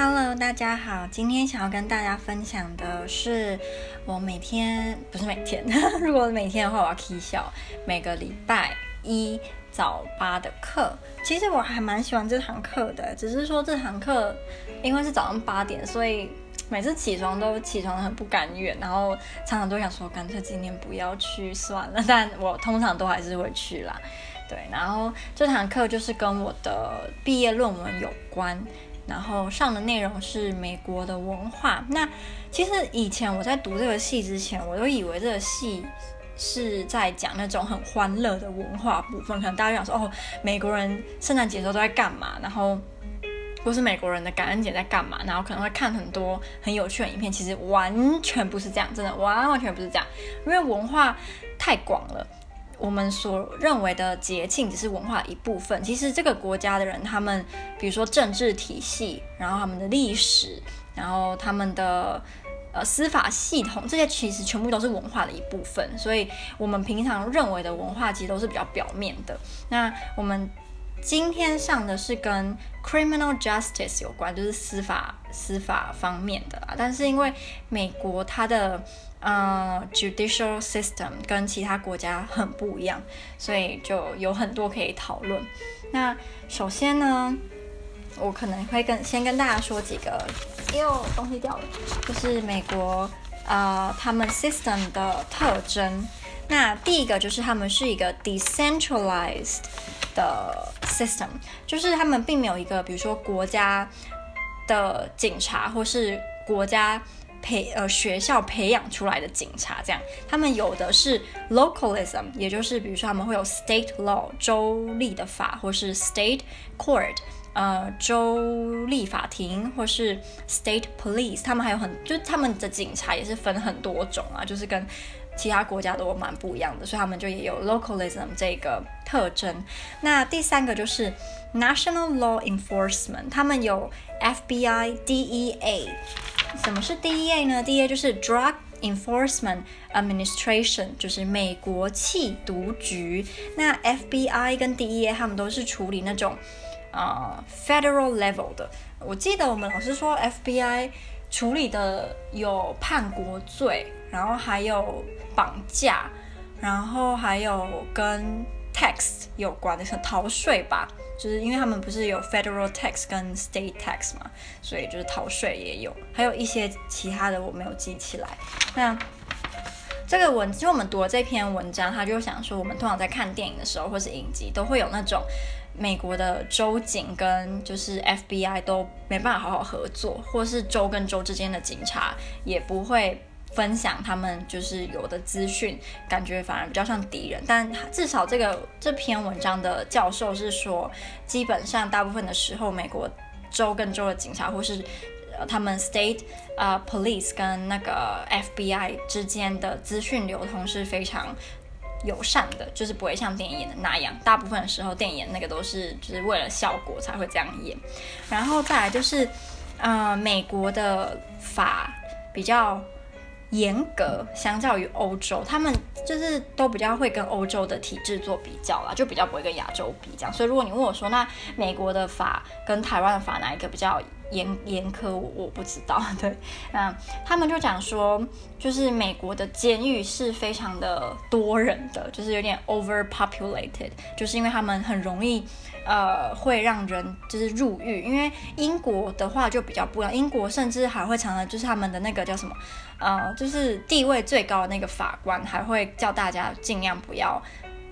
Hello，大家好。今天想要跟大家分享的是，我每天不是每天，如果每天的话，我要起笑。每个礼拜一早八的课，其实我还蛮喜欢这堂课的，只是说这堂课因为是早上八点，所以每次起床都起床很不甘愿，然后常常都想说，干脆今天不要去算了。但我通常都还是会去啦。对，然后这堂课就是跟我的毕业论文有关。然后上的内容是美国的文化。那其实以前我在读这个戏之前，我都以为这个戏是在讲那种很欢乐的文化部分。可能大家想说，哦，美国人圣诞节时候都在干嘛？然后或是美国人的感恩节在干嘛？然后可能会看很多很有趣的影片。其实完全不是这样，真的完完全不是这样，因为文化太广了。我们所认为的节庆只是文化一部分，其实这个国家的人，他们比如说政治体系，然后他们的历史，然后他们的呃司法系统，这些其实全部都是文化的一部分。所以，我们平常认为的文化，其实都是比较表面的。那我们今天上的是跟 criminal justice 有关，就是司法司法方面的啦。但是因为美国它的呃、，judicial system 跟其他国家很不一样，所以就有很多可以讨论。那首先呢，我可能会跟先跟大家说几个，哎呦，东西掉了，就是美国呃他们 system 的特征。那第一个就是他们是一个 decentralized 的 system，就是他们并没有一个，比如说国家的警察或是国家。培呃学校培养出来的警察，这样。他们有的是 localism，也就是比如说他们会有 state law 州立的法，或是 state court 呃州立法庭，或是 state police，他们还有很就他们的警察也是分很多种啊，就是跟其他国家都蛮不一样的，所以他们就也有 localism 这个特征。那第三个就是 national law enforcement，他们有 FBI、DEA。什么是 DEA 呢？DEA 就是 Drug Enforcement Administration，就是美国缉毒局。那 FBI 跟 DEA 他们都是处理那种呃 Federal level 的。我记得我们老师说 FBI 处理的有叛国罪，然后还有绑架，然后还有跟 tax 有关的，像逃税吧。就是因为他们不是有 federal tax 跟 state tax 嘛，所以就是逃税也有，还有一些其他的我没有记起来。那这个文，就我们读了这篇文章，他就想说，我们通常在看电影的时候或是影集，都会有那种美国的州警跟就是 FBI 都没办法好好合作，或是州跟州之间的警察也不会。分享他们就是有的资讯，感觉反而比较像敌人。但至少这个这篇文章的教授是说，基本上大部分的时候，美国州跟州的警察或是呃他们 state 啊、police 跟那个 FBI 之间的资讯流通是非常友善的，就是不会像电影演的那样。大部分的时候，电影那个都是就是为了效果才会这样演。然后再来就是，呃，美国的法比较。严格相较于欧洲，他们就是都比较会跟欧洲的体制做比较啦，就比较不会跟亚洲比这样。所以如果你问我说，那美国的法跟台湾的法哪一个比较严严苛？我我不知道。对，那他们就讲说，就是美国的监狱是非常的多人的，就是有点 overpopulated，就是因为他们很容易。呃，会让人就是入狱，因为英国的话就比较不一样，英国甚至还会常常就是他们的那个叫什么，呃，就是地位最高的那个法官还会叫大家尽量不要，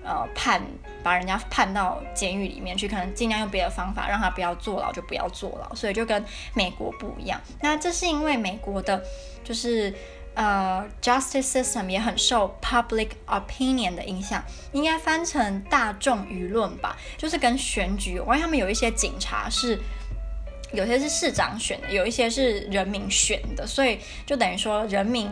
呃，判把人家判到监狱里面去，可能尽量用别的方法让他不要坐牢就不要坐牢，所以就跟美国不一样。那这是因为美国的，就是。呃、，justice system 也很受 public opinion 的影响，应该翻成大众舆论吧，就是跟选举有关。他们有一些警察是，有些是市长选的，有一些是人民选的，所以就等于说人民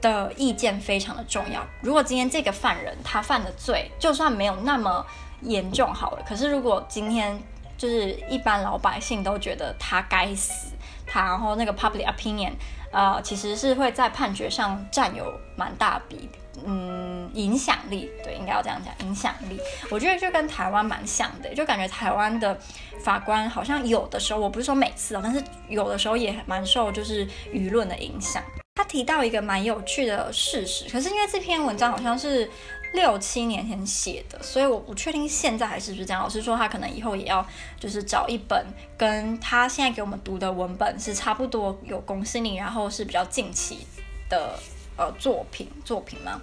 的意见非常的重要。如果今天这个犯人他犯的罪就算没有那么严重好了，可是如果今天就是一般老百姓都觉得他该死，他然后那个 public opinion。呃，其实是会在判决上占有蛮大比嗯，影响力，对，应该要这样讲，影响力，我觉得就跟台湾蛮像的，就感觉台湾的法官好像有的时候，我不是说每次哦，但是有的时候也蛮受就是舆论的影响。他提到一个蛮有趣的事实，可是因为这篇文章好像是六七年前写的，所以我不确定现在还是不是这样。老师说他可能以后也要就是找一本跟他现在给我们读的文本是差不多有公信力，然后是比较近期的。呃，作品作品吗？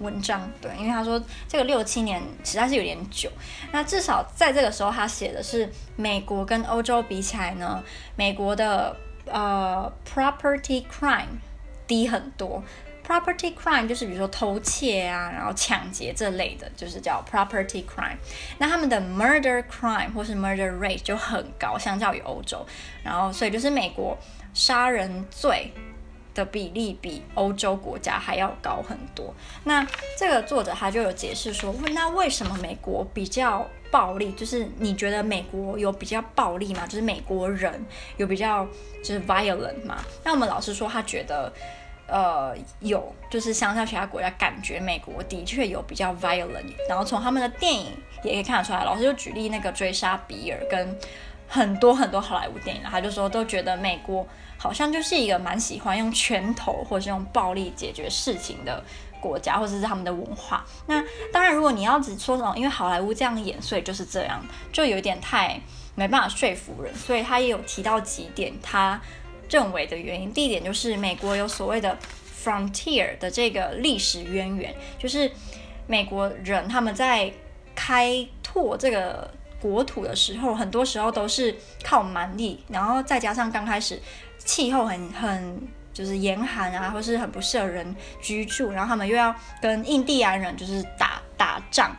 文章对，因为他说这个六七年实在是有点久。那至少在这个时候，他写的是美国跟欧洲比起来呢，美国的呃 property crime 低很多。property crime 就是比如说偷窃啊，然后抢劫这类的，就是叫 property crime。那他们的 murder crime 或是 murder rate 就很高，相较于欧洲。然后所以就是美国杀人罪。的比例比欧洲国家还要高很多。那这个作者他就有解释说，那为什么美国比较暴力？就是你觉得美国有比较暴力吗？就是美国人有比较就是 violent 吗？那我们老师说他觉得，呃，有，就是相较其他国家，感觉美国的确有比较 violent。然后从他们的电影也可以看得出来，老师就举例那个追杀比尔跟很多很多好莱坞电影，他就说都觉得美国。好像就是一个蛮喜欢用拳头或是用暴力解决事情的国家，或者是他们的文化。那当然，如果你要只说什么，因为好莱坞这样演，所以就是这样，就有点太没办法说服人。所以他也有提到几点他认为的原因。第一点就是美国有所谓的 frontier 的这个历史渊源，就是美国人他们在开拓这个国土的时候，很多时候都是靠蛮力，然后再加上刚开始。气候很很就是严寒啊，或是很不适合人居住，然后他们又要跟印第安人就是打打仗，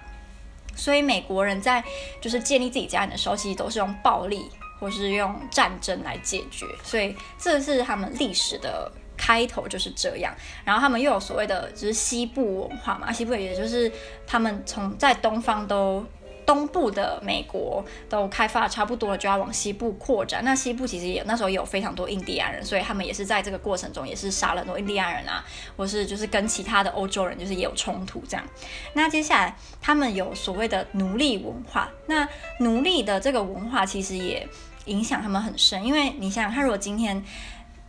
所以美国人在就是建立自己家园的时候，其实都是用暴力或是用战争来解决，所以这是他们历史的开头就是这样。然后他们又有所谓的就是西部文化嘛，西部也就是他们从在东方都。东部的美国都开发的差不多了，就要往西部扩展。那西部其实也那时候也有非常多印第安人，所以他们也是在这个过程中也是杀了很多印第安人啊，或是就是跟其他的欧洲人就是也有冲突这样。那接下来他们有所谓的奴隶文化，那奴隶的这个文化其实也影响他们很深，因为你想想看，如果今天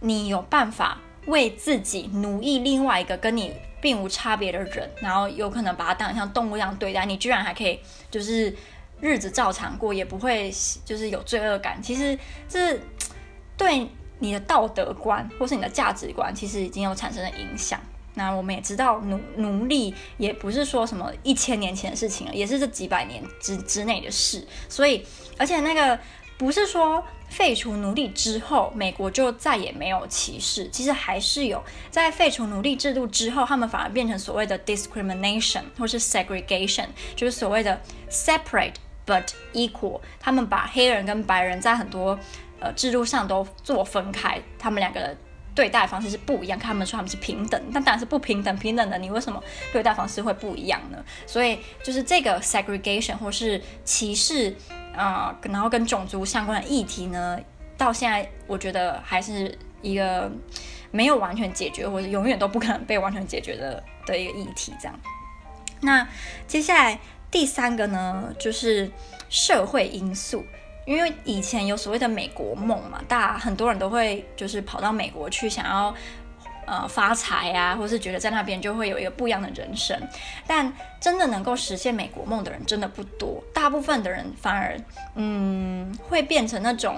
你有办法为自己奴役另外一个跟你。并无差别的人，然后有可能把他当像动物一样对待，你居然还可以就是日子照常过，也不会就是有罪恶感。其实这对你的道德观或是你的价值观，其实已经有产生了影响。那我们也知道奴奴隶也不是说什么一千年前的事情了，也是这几百年之之内的事。所以，而且那个不是说。废除奴隶之后，美国就再也没有歧视。其实还是有，在废除奴隶制度之后，他们反而变成所谓的 discrimination 或是 segregation，就是所谓的 separate but equal。他们把黑人跟白人在很多呃制度上都做分开，他们两个的对待方式是不一样。他们说他们是平等，但当然是不平等。平等的你为什么对待方式会不一样呢？所以就是这个 segregation 或是歧视。啊、然后跟种族相关的议题呢，到现在我觉得还是一个没有完全解决，或者永远都不可能被完全解决的的一个议题。这样，那接下来第三个呢，就是社会因素，因为以前有所谓的美国梦嘛，大很多人都会就是跑到美国去，想要。呃，发财啊，或是觉得在那边就会有一个不一样的人生，但真的能够实现美国梦的人真的不多，大部分的人反而嗯会变成那种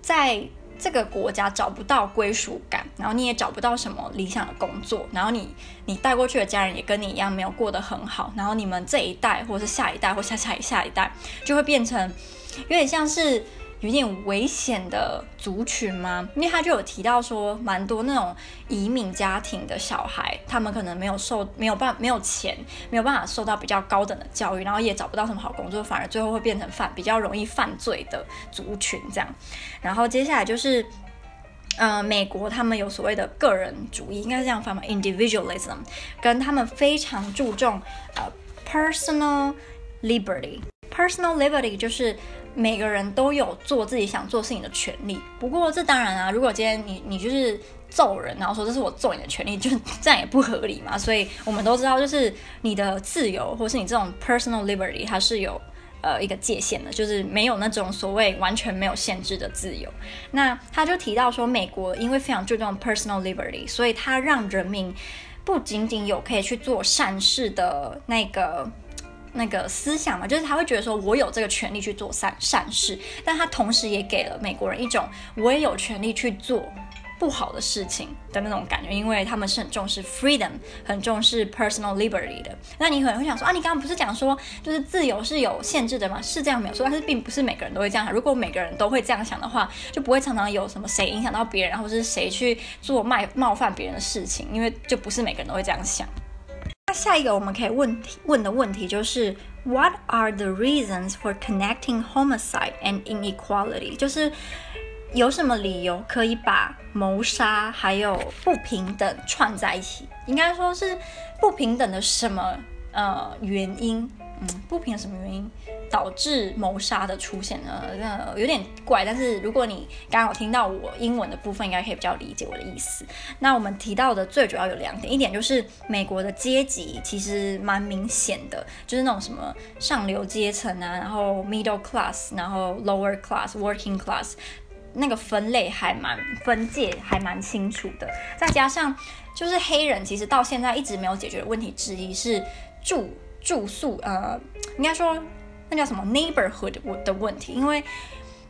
在这个国家找不到归属感，然后你也找不到什么理想的工作，然后你你带过去的家人也跟你一样没有过得很好，然后你们这一代或是下一代或下下下一代就会变成有点像是。有点危险的族群吗？因为他就有提到说，蛮多那种移民家庭的小孩，他们可能没有受，没有办，没有钱，没有办法受到比较高等的教育，然后也找不到什么好工作，反而最后会变成犯，比较容易犯罪的族群这样。然后接下来就是，呃，美国他们有所谓的个人主义，应该是这样翻嘛，individualism，跟他们非常注重呃 personal liberty，personal liberty 就是。每个人都有做自己想做事情的权利。不过这当然啊，如果今天你你就是揍人，然后说这是我揍你的权利，就这样也不合理嘛。所以我们都知道，就是你的自由，或是你这种 personal liberty，它是有呃一个界限的，就是没有那种所谓完全没有限制的自由。那他就提到说，美国因为非常注重 personal liberty，所以他让人民不仅仅有可以去做善事的那个。那个思想嘛，就是他会觉得说，我有这个权利去做善善事，但他同时也给了美国人一种，我也有权利去做不好的事情的那种感觉，因为他们是很重视 freedom，很重视 personal liberty 的。那你可能会想说，啊，你刚刚不是讲说，就是自由是有限制的吗？是这样没有错，但是并不是每个人都会这样想。如果每个人都会这样想的话，就不会常常有什么谁影响到别人，然后是谁去做冒冒犯别人的事情，因为就不是每个人都会这样想。下一个我们可以问问的问题就是，What are the reasons for connecting homicide and inequality？就是有什么理由可以把谋杀还有不平等串在一起？应该说是不平等的什么呃原因？嗯，不平什么原因导致谋杀的出现呢？有点怪。但是如果你刚刚有听到我英文的部分，应该可以比较理解我的意思。那我们提到的最主要有两点，一点就是美国的阶级其实蛮明显的，就是那种什么上流阶层啊，然后 middle class，然后 lower class，working class，那个分类还蛮分界还蛮清楚的。再加上就是黑人，其实到现在一直没有解决的问题之一是住。住宿，呃，应该说那叫什么 neighborhood 的问题，因为，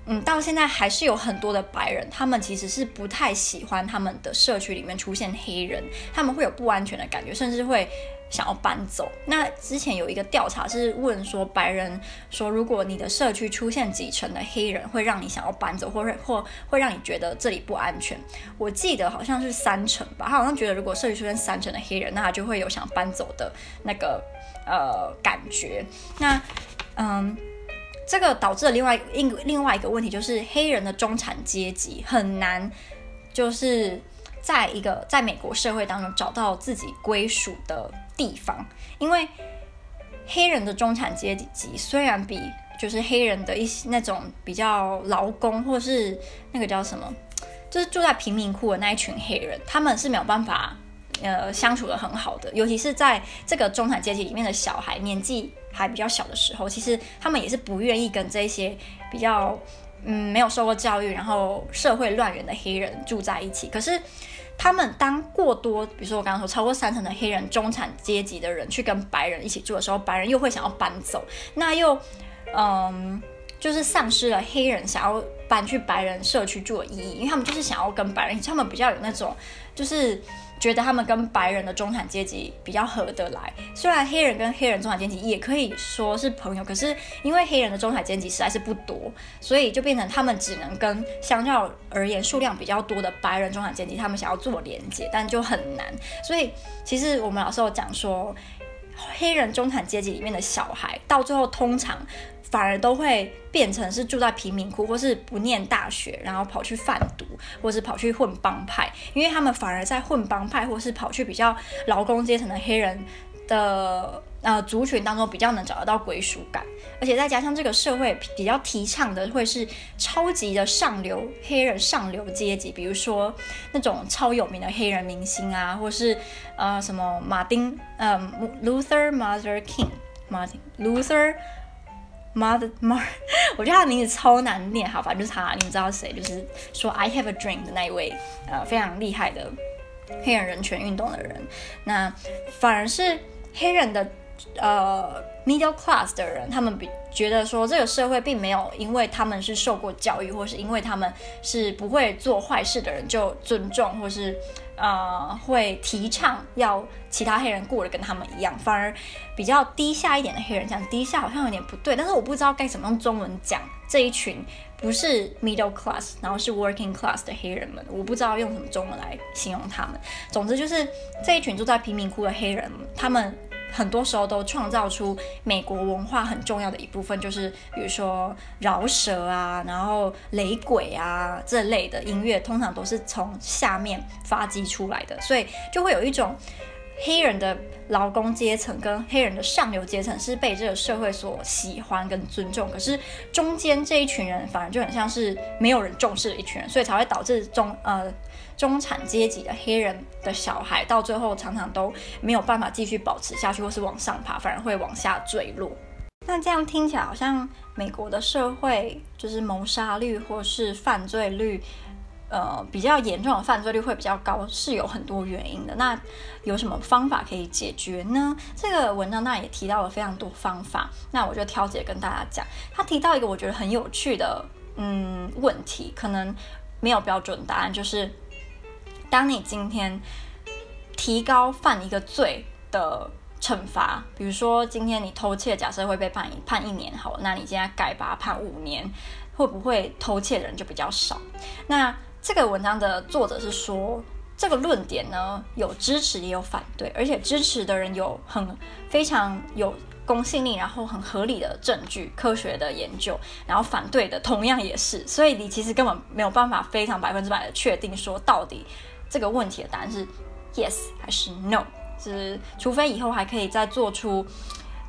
嗯，到现在还是有很多的白人，他们其实是不太喜欢他们的社区里面出现黑人，他们会有不安全的感觉，甚至会想要搬走。那之前有一个调查是问说，白人说，如果你的社区出现几成的黑人，会让你想要搬走，或者或会让你觉得这里不安全？我记得好像是三成吧，他好像觉得如果社区出现三成的黑人，那他就会有想搬走的那个。呃，感觉那，嗯，这个导致了另外一另外一个问题，就是黑人的中产阶级很难，就是在一个在美国社会当中找到自己归属的地方，因为黑人的中产阶级虽然比就是黑人的一些那种比较劳工或是那个叫什么，就是住在贫民窟的那一群黑人，他们是没有办法。呃，相处得很好的，尤其是在这个中产阶级里面的小孩，年纪还比较小的时候，其实他们也是不愿意跟这些比较嗯没有受过教育，然后社会乱源的黑人住在一起。可是他们当过多，比如说我刚刚说超过三成的黑人中产阶级的人去跟白人一起住的时候，白人又会想要搬走，那又嗯就是丧失了黑人想要搬去白人社区住的意义，因为他们就是想要跟白人，他们比较有那种就是。觉得他们跟白人的中产阶级比较合得来，虽然黑人跟黑人中产阶级也可以说是朋友，可是因为黑人的中产阶级实在是不多，所以就变成他们只能跟相较而言数量比较多的白人中产阶级，他们想要做连接，但就很难。所以其实我们老师有讲说，黑人中产阶级里面的小孩到最后通常。反而都会变成是住在贫民窟，或是不念大学，然后跑去贩毒，或是跑去混帮派，因为他们反而在混帮派，或是跑去比较劳工阶层的黑人的呃族群当中比较能找得到归属感，而且再加上这个社会比较提倡的会是超级的上流黑人上流阶级，比如说那种超有名的黑人明星啊，或是呃什么马丁呃 Luther Mother King Martin Luther。Mother Mar，我觉得他的名字超难念，好，反正就是他，你们知道谁？就是说 I have a dream 的那一位，呃，非常厉害的黑人人权运动的人。那反而是黑人的呃 middle class 的人，他们比觉得说这个社会并没有因为他们是受过教育，或是因为他们是不会做坏事的人就尊重，或是。呃，会提倡要其他黑人过得跟他们一样，反而比较低下一点的黑人，讲低下好像有点不对，但是我不知道该怎么用中文讲这一群不是 middle class，然后是 working class 的黑人们，我不知道用什么中文来形容他们。总之就是这一群住在贫民窟的黑人，他们。很多时候都创造出美国文化很重要的一部分，就是比如说饶舌啊，然后雷鬼啊这类的音乐，通常都是从下面发迹出来的，所以就会有一种黑人的劳工阶层跟黑人的上流阶层是被这个社会所喜欢跟尊重，可是中间这一群人反而就很像是没有人重视的一群人，所以才会导致中呃中产阶级的黑人的小孩到最后常常都没有办法继续保持下去，或是往上爬，反而会往下坠落。那这样听起来好像美国的社会就是谋杀率或是犯罪率。呃，比较严重的犯罪率会比较高，是有很多原因的。那有什么方法可以解决呢？这个文章那也提到了非常多方法，那我就挑几个跟大家讲。他提到一个我觉得很有趣的嗯问题，可能没有标准答案，就是当你今天提高犯一个罪的惩罚，比如说今天你偷窃，假设会被判一判一年，好，那你现在改把判五年，会不会偷窃的人就比较少？那这个文章的作者是说，这个论点呢有支持也有反对，而且支持的人有很非常有公信力，然后很合理的证据、科学的研究，然后反对的同样也是，所以你其实根本没有办法非常百分之百的确定说到底这个问题的答案是 yes 还是 no，是除非以后还可以再做出。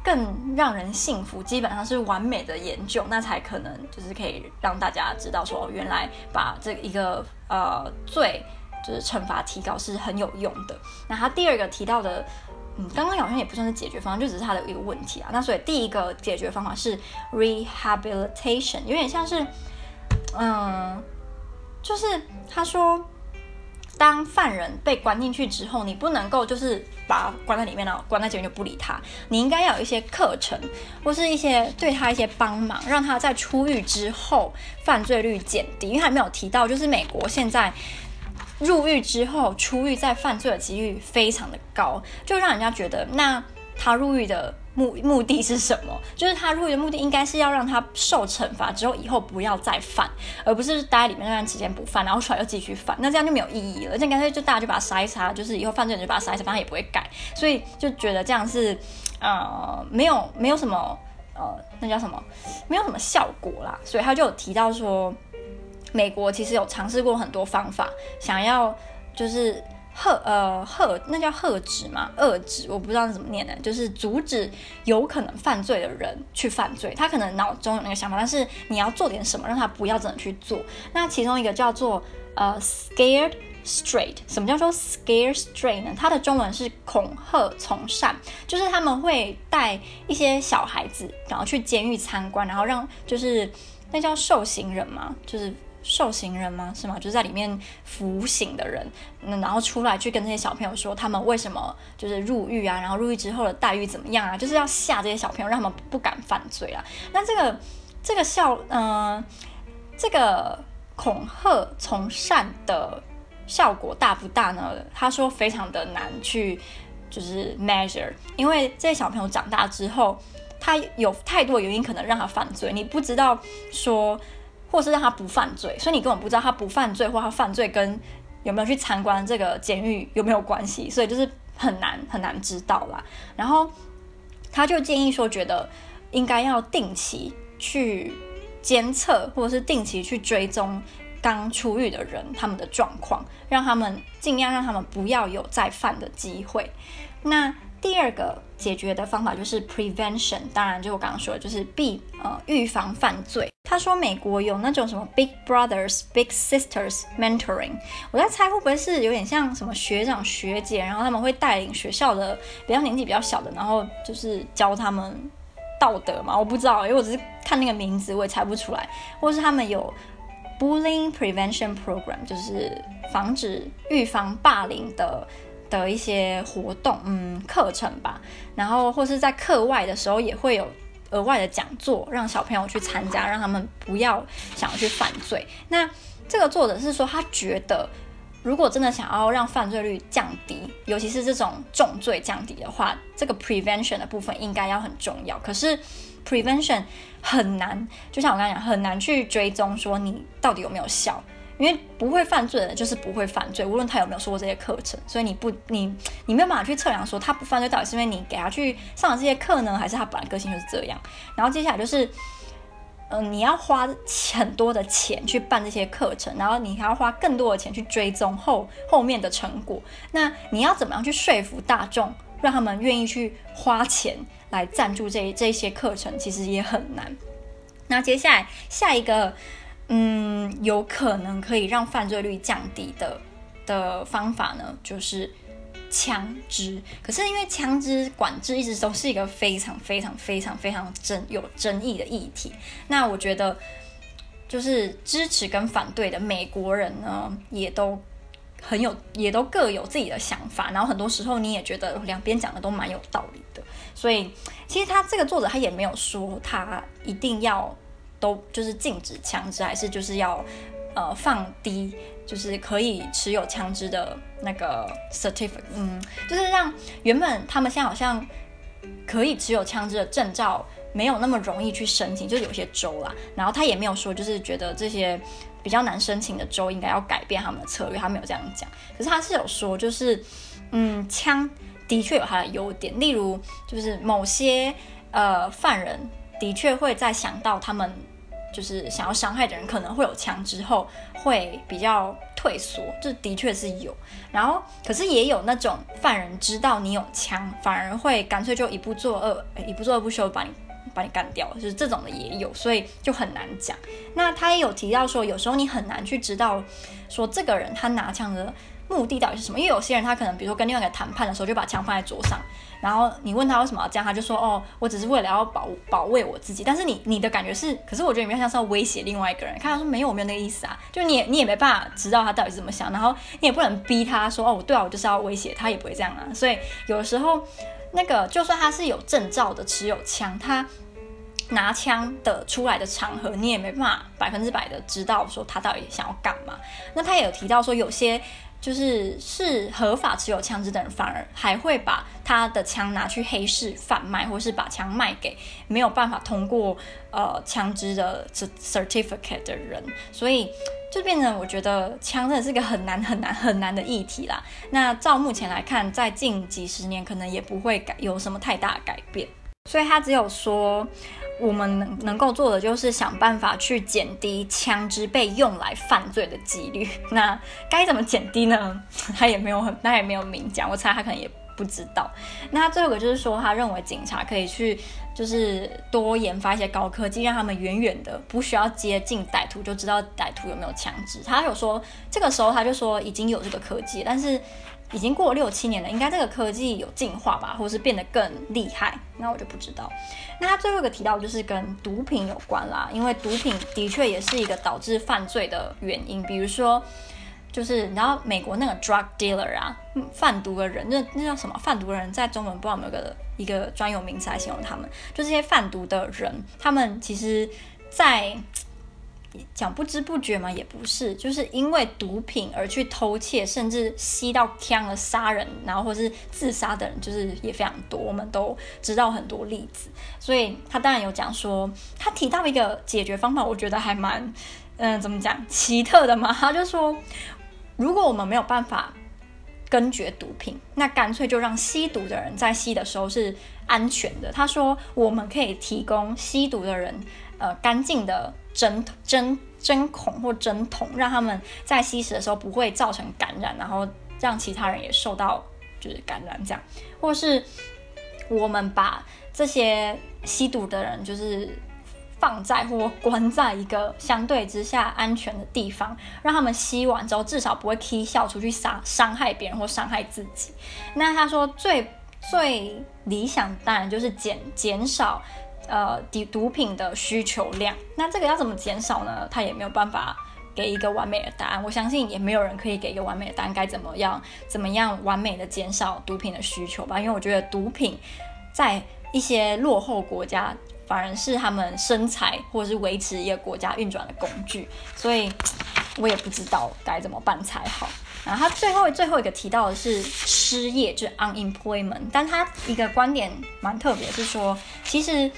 更让人信服，基本上是完美的研究，那才可能就是可以让大家知道说，原来把这一个呃罪就是惩罚提高是很有用的。那他第二个提到的，嗯，刚刚好像也不算是解决方案，就只是他的一个问题啊。那所以第一个解决方法是 rehabilitation，有点像是，嗯，就是他说。当犯人被关进去之后，你不能够就是把他关在里面了，关在里面就不理他。你应该要有一些课程，或是一些对他一些帮忙，让他在出狱之后犯罪率减低。因为还没有提到，就是美国现在入狱之后出狱再犯罪的几率非常的高，就让人家觉得那他入狱的。目目的是什么？就是他入狱的目的应该是要让他受惩罚之后，以后不要再犯，而不是待在里面那段时间不犯，然后出来又继续犯。那这样就没有意义了。这干脆就大家就把他杀一杀，就是以后犯罪人就把他杀一杀，反正也不会改。所以就觉得这样是呃没有没有什么呃那叫什么没有什么效果啦。所以他就有提到说，美国其实有尝试过很多方法，想要就是。遏呃遏那叫遏止嘛，遏止我不知道怎么念的，就是阻止有可能犯罪的人去犯罪。他可能脑中有那个想法，但是你要做点什么让他不要真的去做。那其中一个叫做呃 scared straight，什么叫做 scared straight 呢？它的中文是恐吓从善，就是他们会带一些小孩子，然后去监狱参观，然后让就是那叫受刑人嘛，就是。受刑人吗？是吗？就是在里面服刑的人，嗯，然后出来去跟这些小朋友说他们为什么就是入狱啊，然后入狱之后的待遇怎么样啊？就是要吓这些小朋友，让他们不敢犯罪啊。那这个这个效，嗯、这个恐吓从善的效果大不大呢？他说非常的难去就是 measure，因为这些小朋友长大之后，他有太多原因可能让他犯罪，你不知道说。或是让他不犯罪，所以你根本不知道他不犯罪或他犯罪跟有没有去参观这个监狱有没有关系，所以就是很难很难知道啦。然后他就建议说，觉得应该要定期去监测，或者是定期去追踪刚出狱的人他们的状况，让他们尽量让他们不要有再犯的机会。那第二个解决的方法就是 prevention，当然就我刚刚说的，就是避呃预防犯罪。他说美国有那种什么 big brothers big sisters mentoring，我在猜会不会是有点像什么学长学姐，然后他们会带领学校的比较年纪比较小的，然后就是教他们道德嘛？我不知道，因为我只是看那个名字，我也猜不出来。或是他们有 bullying prevention program，就是防止预防霸凌的。的一些活动，嗯，课程吧，然后或是在课外的时候也会有额外的讲座，让小朋友去参加，让他们不要想要去犯罪。那这个作者是说，他觉得如果真的想要让犯罪率降低，尤其是这种重罪降低的话，这个 prevention 的部分应该要很重要。可是 prevention 很难，就像我刚才讲，很难去追踪说你到底有没有效。因为不会犯罪的人就是不会犯罪，无论他有没有说过这些课程，所以你不你你没有办法去测量说他不犯罪到底是因为你给他去上了这些课呢，还是他本来个性就是这样。然后接下来就是嗯、你要花很多的钱去办这些课程，然后你还要花更多的钱去追踪后后面的成果。那你要怎么样去说服大众，让他们愿意去花钱来赞助这这些课程，其实也很难。那接下来下一个，嗯，有可能可以让犯罪率降低的的方法呢，就是。枪支，可是因为枪支管制一直都是一个非常非常非常非常争有争议的议题。那我觉得，就是支持跟反对的美国人呢，也都很有，也都各有自己的想法。然后很多时候你也觉得两边讲的都蛮有道理的。所以其实他这个作者他也没有说他一定要都就是禁止枪支，还是就是要。呃，放低就是可以持有枪支的那个 certificate，嗯，就是让原本他们现在好像可以持有枪支的证照没有那么容易去申请，就有些州啦，然后他也没有说就是觉得这些比较难申请的州应该要改变他们的策略，他没有这样讲。可是他是有说，就是嗯，枪的确有它的优点，例如就是某些呃犯人的确会在想到他们。就是想要伤害的人可能会有枪之后会比较退缩，这的确是有。然后，可是也有那种犯人知道你有枪，反而会干脆就一不做二，一不做二不休，把你把你干掉，就是这种的也有，所以就很难讲。那他也有提到说，有时候你很难去知道说这个人他拿枪的目的到底是什么？因为有些人他可能比如说跟另外一个谈判的时候就把枪放在桌上。然后你问他为什么要这样，他就说：“哦，我只是为了要保保卫我自己。”但是你你的感觉是，可是我觉得你比较像是要威胁另外一个人。看他说没有，我没有那个意思啊，就你也你也没办法知道他到底是怎么想，然后你也不能逼他说：“哦，对啊，我就是要威胁他，也不会这样啊。”所以有时候那个就算他是有证照的持有枪，他拿枪的出来的场合，你也没办法百分之百的知道说他到底想要干嘛。那他也有提到说有些。就是是合法持有枪支的人，反而还会把他的枪拿去黑市贩卖，或是把枪卖给没有办法通过呃枪支的 certificate 的人，所以就变成我觉得枪真的是一个很难很难很难的议题啦。那照目前来看，在近几十年可能也不会改有什么太大改变，所以他只有说。我们能能够做的就是想办法去减低枪支被用来犯罪的几率。那该怎么减低呢？他也没有很，他也没有明讲。我猜他可能也不知道。那他最后一个就是说，他认为警察可以去，就是多研发一些高科技，让他们远远的不需要接近歹徒就知道歹徒有没有枪支。他有说，这个时候他就说已经有这个科技，但是。已经过六七年了，应该这个科技有进化吧，或是变得更厉害，那我就不知道。那他最后一个提到就是跟毒品有关啦，因为毒品的确也是一个导致犯罪的原因。比如说，就是你知道美国那个 drug dealer 啊，贩毒的人，那那叫什么？贩毒的人在中文不知道有没有个一个专有名词来形容他们，就这些贩毒的人，他们其实，在。讲不知不觉嘛，也不是，就是因为毒品而去偷窃，甚至吸到枪而杀人，然后或是自杀的人，就是也非常多，我们都知道很多例子。所以他当然有讲说，他提到一个解决方法，我觉得还蛮，嗯、怎么讲，奇特的嘛。他就说，如果我们没有办法根绝毒品，那干脆就让吸毒的人在吸的时候是安全的。他说，我们可以提供吸毒的人，呃，干净的。针针针孔或针筒，让他们在吸食的时候不会造成感染，然后让其他人也受到就是感染这样，或是我们把这些吸毒的人就是放在或关在一个相对之下安全的地方，让他们吸完之后至少不会踢笑出去伤伤害别人或伤害自己。那他说最最理想当然就是减减少。呃，毒毒品的需求量，那这个要怎么减少呢？他也没有办法给一个完美的答案。我相信也没有人可以给一个完美的答案，该怎么样怎么样完美的减少毒品的需求吧？因为我觉得毒品在一些落后国家反而是他们生财或者是维持一个国家运转的工具，所以我也不知道该怎么办才好。然后他最后最后一个提到的是失业，就是 unemployment，但他一个观点蛮特别，是说其实。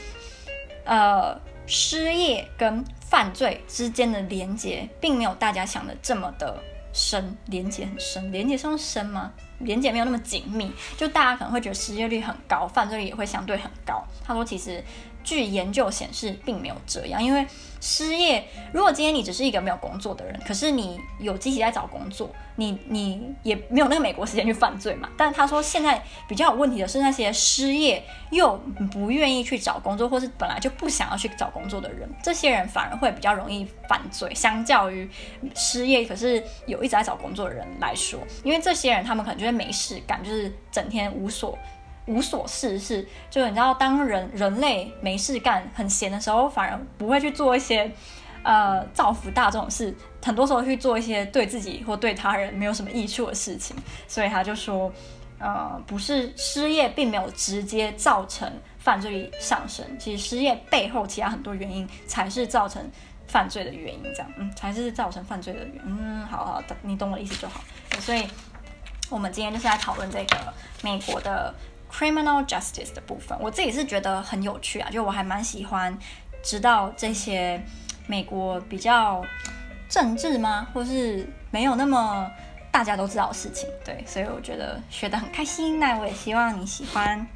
呃，失业跟犯罪之间的连接，并没有大家想的这么的深，连接很深，连结上深吗？连接没有那么紧密，就大家可能会觉得失业率很高，犯罪率也会相对很高。他说，其实据研究显示，并没有这样。因为失业，如果今天你只是一个没有工作的人，可是你有积极在找工作，你你也没有那个美国时间去犯罪嘛。但他说，现在比较有问题的是那些失业又不愿意去找工作，或是本来就不想要去找工作的人，这些人反而会比较容易犯罪，相较于失业可是有一直在找工作的人来说，因为这些人他们可能就会没事干，就是整天无所。无所事事，就你知道，当人人类没事干、很闲的时候，反而不会去做一些，呃，造福大众的事。很多时候去做一些对自己或对他人没有什么益处的事情。所以他就说，呃，不是失业并没有直接造成犯罪率上升，其实失业背后其他很多原因才是造成犯罪的原因。这样，嗯，才是造成犯罪的原因。嗯，好好的，你懂我的意思就好。所以，我们今天就是来讨论这个美国的。Criminal justice 的部分，我自己是觉得很有趣啊，就我还蛮喜欢知道这些美国比较政治吗，或是没有那么大家都知道的事情，对，所以我觉得学得很开心。那我也希望你喜欢。